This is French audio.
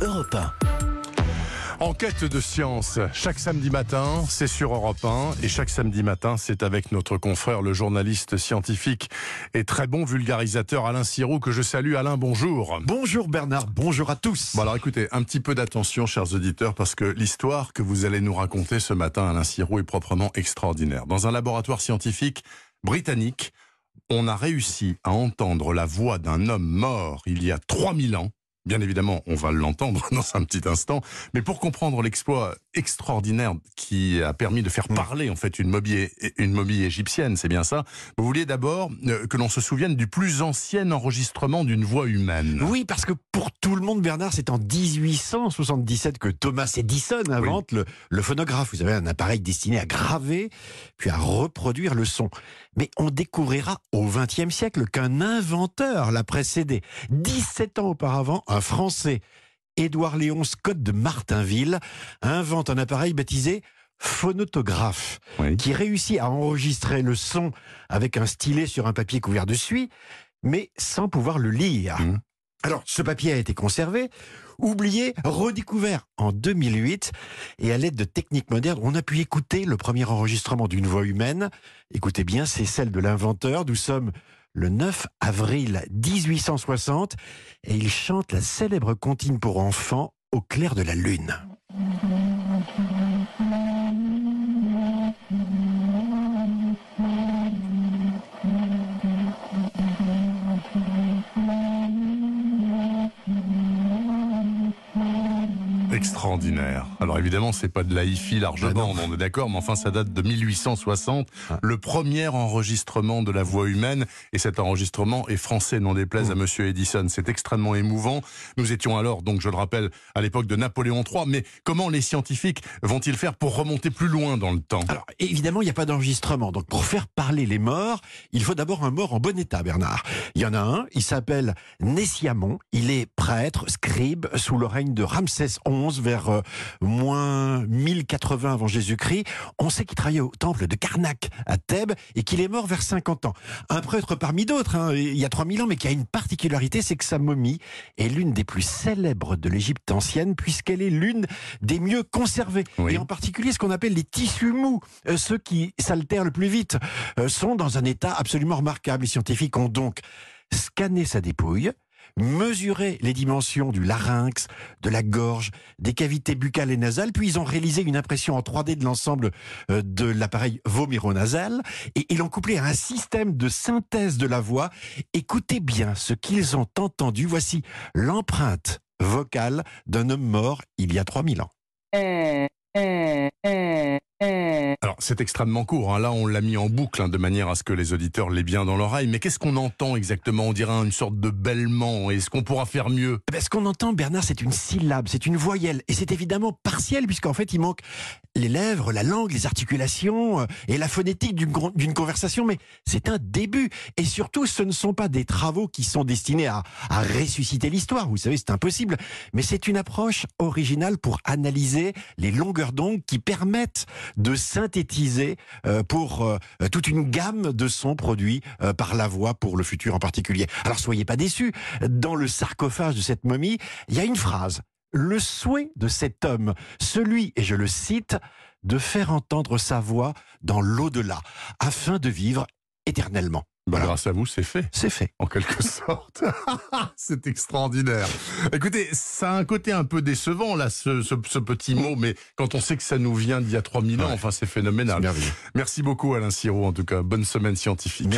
Europe 1. Enquête de science, chaque samedi matin, c'est sur Europe 1 et chaque samedi matin, c'est avec notre confrère, le journaliste scientifique et très bon vulgarisateur Alain Sirou que je salue. Alain, bonjour. Bonjour Bernard, bonjour à tous. Bon alors écoutez, un petit peu d'attention, chers auditeurs, parce que l'histoire que vous allez nous raconter ce matin, Alain Sirou, est proprement extraordinaire. Dans un laboratoire scientifique britannique, on a réussi à entendre la voix d'un homme mort il y a 3000 ans Bien évidemment, on va l'entendre dans un petit instant, mais pour comprendre l'exploit extraordinaire qui a permis de faire mm. parler en fait une momie, une momie égyptienne, c'est bien ça. Vous vouliez d'abord euh, que l'on se souvienne du plus ancien enregistrement d'une voix humaine. Oui, parce que pour tout le monde, Bernard, c'est en 1877 que Thomas Edison invente le, le phonographe. Vous avez un appareil destiné à graver puis à reproduire le son. Mais on découvrira au XXe siècle qu'un inventeur l'a précédé. 17 ans auparavant, un Français, Édouard Léon Scott de Martinville, invente un appareil baptisé phonotographe, qui réussit à enregistrer le son avec un stylet sur un papier couvert de suie, mais sans pouvoir le lire. Mmh. Alors, ce papier a été conservé, oublié, redécouvert en 2008, et à l'aide de techniques modernes, on a pu écouter le premier enregistrement d'une voix humaine. Écoutez bien, c'est celle de l'inventeur. Nous sommes le 9 avril 1860 et il chante la célèbre comptine pour enfants au clair de la lune. Extraordinaire. Alors évidemment, c'est pas de la hi-fi largement, on est d'accord, mais enfin ça date de 1860, ah. le premier enregistrement de la voix humaine, et cet enregistrement est français, n'en déplaise à mmh. Monsieur Edison. C'est extrêmement émouvant. Nous étions alors, donc je le rappelle, à l'époque de Napoléon III, mais comment les scientifiques vont-ils faire pour remonter plus loin dans le temps? Alors évidemment, il n'y a pas d'enregistrement, donc pour faire parler les morts, il faut d'abord un mort en bon état, Bernard. Il y en a un, il s'appelle Nessiamon, il est prêtre, scribe, sous le règne de Ramsès XI vers euh, moins 1080 avant Jésus-Christ. On sait qu'il travaillait au temple de Karnak à Thèbes et qu'il est mort vers 50 ans. Un prêtre parmi d'autres, hein, il y a 3000 ans, mais qui a une particularité, c'est que sa momie est l'une des plus célèbres de l'Égypte ancienne, puisqu'elle est l'une des mieux conservées. Et en particulier, ce qu'on appelle les tissus mous, euh, ceux qui s'altèrent le plus vite, euh, sont dans un état absolument remarquable. Les scientifiques ont donc scanné sa dépouille, mesurer les dimensions du larynx, de la gorge, des cavités buccales et nasales, puis ils ont réalisé une impression en 3D de l'ensemble euh, de l'appareil vomironasal et ils l'ont couplé à un système de synthèse de la voix. Écoutez bien ce qu'ils ont entendu. Voici l'empreinte vocale d'un homme mort il y a 3000 ans. Eh, eh, eh. Alors c'est extrêmement court, hein. là on l'a mis en boucle hein, de manière à ce que les auditeurs l'aient bien dans l'oreille, mais qu'est-ce qu'on entend exactement? On dirait une sorte de bêlement, est-ce qu'on pourra faire mieux? Eh ben, Ce qu'on entend Bernard c'est une syllabe, c'est une voyelle, et c'est évidemment partiel puisqu'en fait il manque les lèvres, la langue, les articulations euh, et la phonétique d'une conversation, mais c'est un début. Et surtout, ce ne sont pas des travaux qui sont destinés à, à ressusciter l'histoire, vous savez, c'est impossible, mais c'est une approche originale pour analyser les longueurs d'onde qui permettent de synthétiser euh, pour euh, toute une gamme de sons produits euh, par la voix pour le futur en particulier. Alors soyez pas déçus, dans le sarcophage de cette momie, il y a une phrase. Le souhait de cet homme, celui, et je le cite, de faire entendre sa voix dans l'au-delà, afin de vivre éternellement. Bah, grâce à vous, c'est fait. C'est fait. En quelque sorte. c'est extraordinaire. Écoutez, ça a un côté un peu décevant, là, ce, petit mot, mais quand on sait que ça nous vient d'il y a 3000 ans, enfin, c'est phénoménal. Merci beaucoup, Alain Siro, en tout cas. Bonne semaine scientifique.